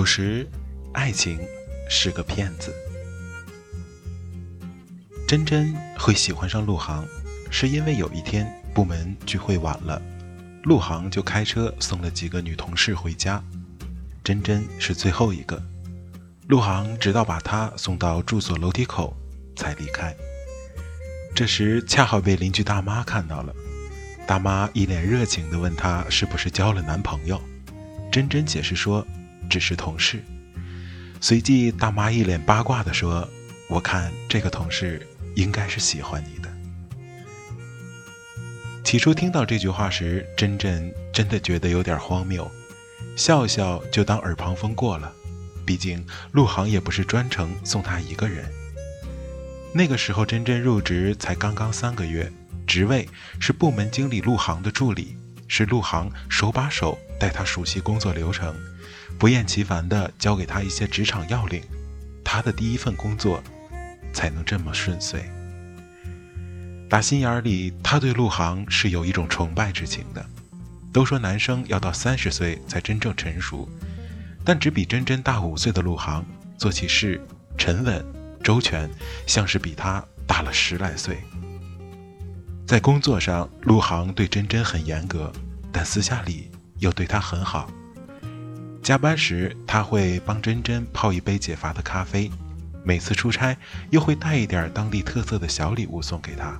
有时，爱情是个骗子。真真会喜欢上陆航，是因为有一天部门聚会晚了，陆航就开车送了几个女同事回家，真真是最后一个。陆航直到把她送到住所楼梯口才离开。这时恰好被邻居大妈看到了，大妈一脸热情地问他是不是交了男朋友，真真解释说。只是同事。随即，大妈一脸八卦地说：“我看这个同事应该是喜欢你的。”起初听到这句话时，真真真的觉得有点荒谬，笑笑就当耳旁风过了。毕竟陆航也不是专程送她一个人。那个时候，真真入职才刚刚三个月，职位是部门经理陆航的助理，是陆航手把手带她熟悉工作流程。不厌其烦地教给他一些职场要领，他的第一份工作才能这么顺遂。打心眼里，他对陆航是有一种崇拜之情的。都说男生要到三十岁才真正成熟，但只比真真大五岁的陆航做起事沉稳周全，像是比他大了十来岁。在工作上，陆航对真真很严格，但私下里又对她很好。加班时，他会帮珍珍泡一杯解乏的咖啡；每次出差，又会带一点当地特色的小礼物送给她。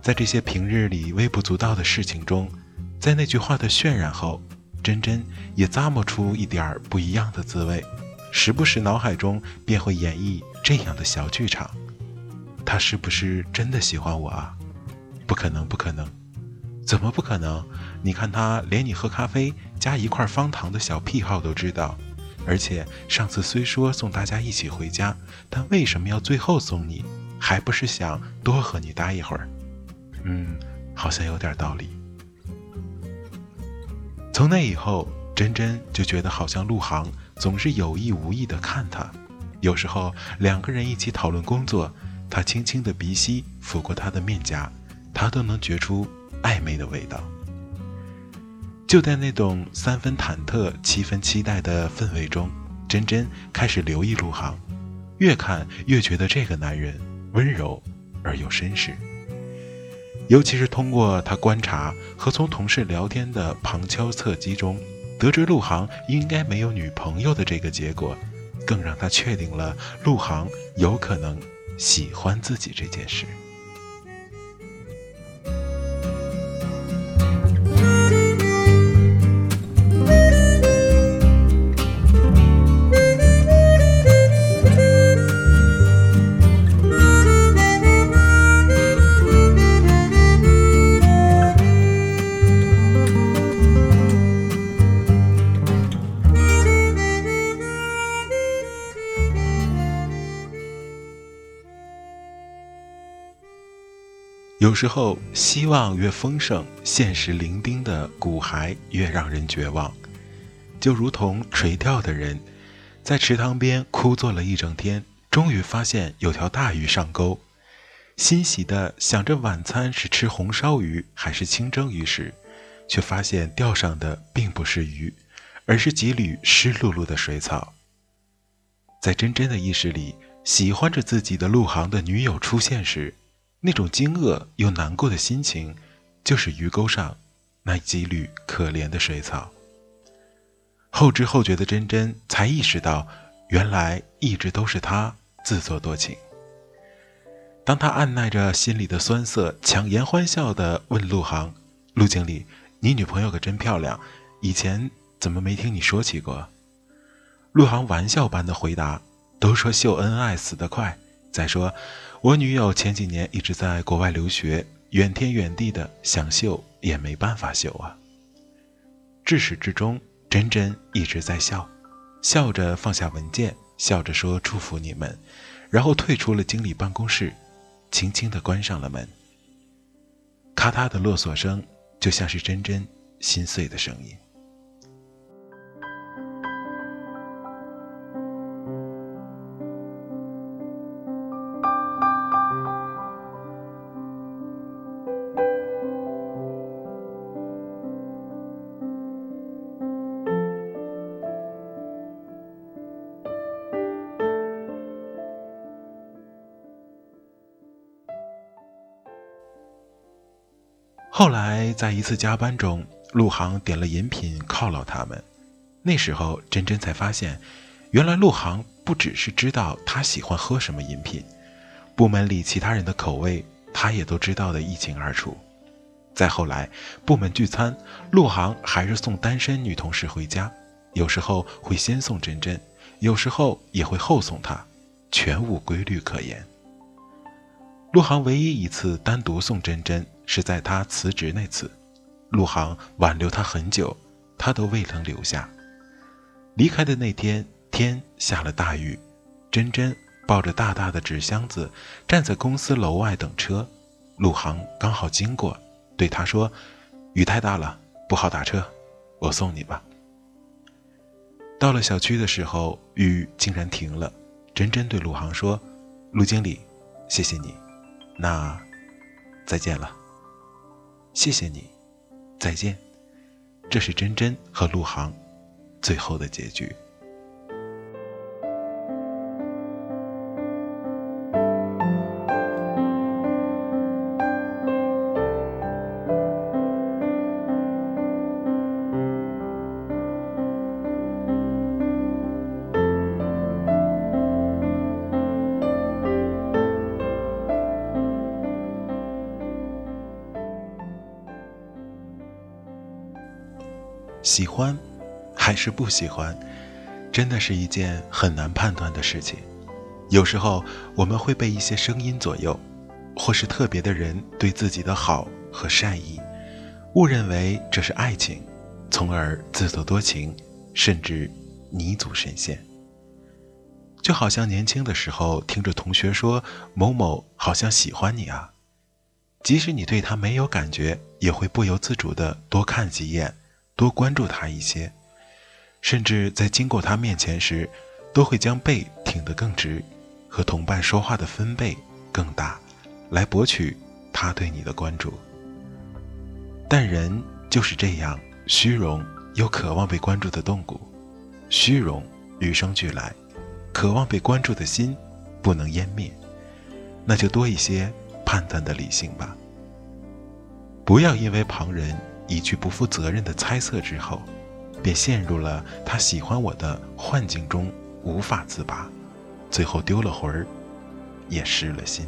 在这些平日里微不足道的事情中，在那句话的渲染后，珍珍也咂摸出一点不一样的滋味，时不时脑海中便会演绎这样的小剧场：他是不是真的喜欢我啊？不可能，不可能！怎么不可能？你看他连你喝咖啡加一块方糖的小癖好都知道，而且上次虽说送大家一起回家，但为什么要最后送你？还不是想多和你待一会儿？嗯，好像有点道理。从那以后，真真就觉得好像陆航总是有意无意的看她，有时候两个人一起讨论工作，他轻轻的鼻息拂过她的面颊，他都能觉出暧昧的味道。就在那种三分忐忑、七分期待的氛围中，珍珍开始留意陆航，越看越觉得这个男人温柔而又绅士。尤其是通过他观察和从同事聊天的旁敲侧击中，得知陆航应该没有女朋友的这个结果，更让他确定了陆航有可能喜欢自己这件事。有时候，希望越丰盛，现实伶仃的骨骸越让人绝望。就如同垂钓的人，在池塘边枯坐了一整天，终于发现有条大鱼上钩，欣喜的想着晚餐是吃红烧鱼还是清蒸鱼时，却发现钓上的并不是鱼，而是几缕湿漉漉的水草。在真真的意识里，喜欢着自己的陆航的女友出现时，那种惊愕又难过的心情，就是鱼钩上那几缕可怜的水草。后知后觉的真真才意识到，原来一直都是他自作多情。当他按耐着心里的酸涩，强颜欢笑地问陆航：“陆经理，你女朋友可真漂亮，以前怎么没听你说起过？”陆航玩笑般的回答：“都说秀恩爱死得快，再说我女友前几年一直在国外留学，远天远地的，想秀也没办法秀啊。”至始至终，真真一直在笑，笑着放下文件，笑着说：“祝福你们。”然后退出了经理办公室。轻轻地关上了门，咔嗒的落锁声，就像是真真心碎的声音。后来，在一次加班中，陆航点了饮品犒劳他们。那时候，真真才发现，原来陆航不只是知道他喜欢喝什么饮品，部门里其他人的口味，他也都知道的一清二楚。再后来，部门聚餐，陆航还是送单身女同事回家，有时候会先送真真，有时候也会后送她，全无规律可言。陆航唯一一次单独送真真。是在他辞职那次，陆航挽留他很久，他都未能留下。离开的那天，天下了大雨，真真抱着大大的纸箱子站在公司楼外等车，陆航刚好经过，对他说：“雨太大了，不好打车，我送你吧。”到了小区的时候，雨竟然停了，真真对陆航说：“陆经理，谢谢你，那再见了。”谢谢你，再见。这是真真和陆航最后的结局。喜欢，还是不喜欢，真的是一件很难判断的事情。有时候我们会被一些声音左右，或是特别的人对自己的好和善意，误认为这是爱情，从而自作多情，甚至泥足深陷。就好像年轻的时候听着同学说某某好像喜欢你啊，即使你对他没有感觉，也会不由自主的多看几眼。多关注他一些，甚至在经过他面前时，都会将背挺得更直，和同伴说话的分贝更大，来博取他对你的关注。但人就是这样虚荣又渴望被关注的动物，虚荣与生俱来，渴望被关注的心不能湮灭，那就多一些判断的理性吧，不要因为旁人。一句不负责任的猜测之后，便陷入了他喜欢我的幻境中，无法自拔，最后丢了魂儿，也失了心。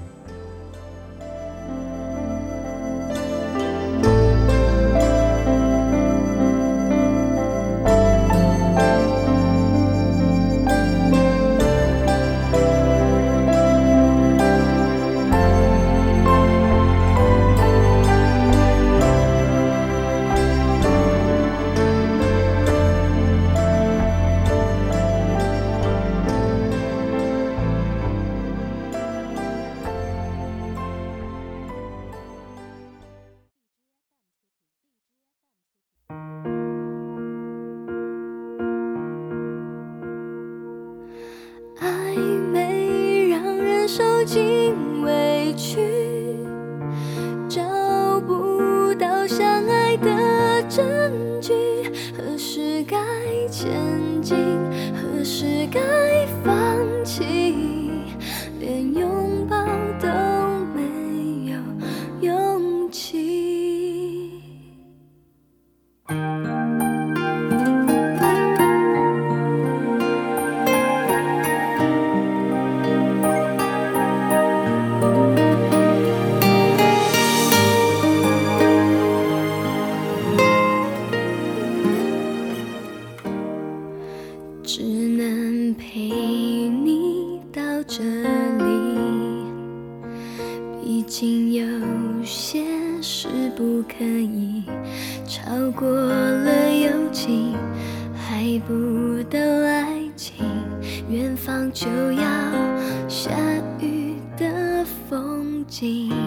证据？何时该前进？何时该放弃？连拥风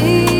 see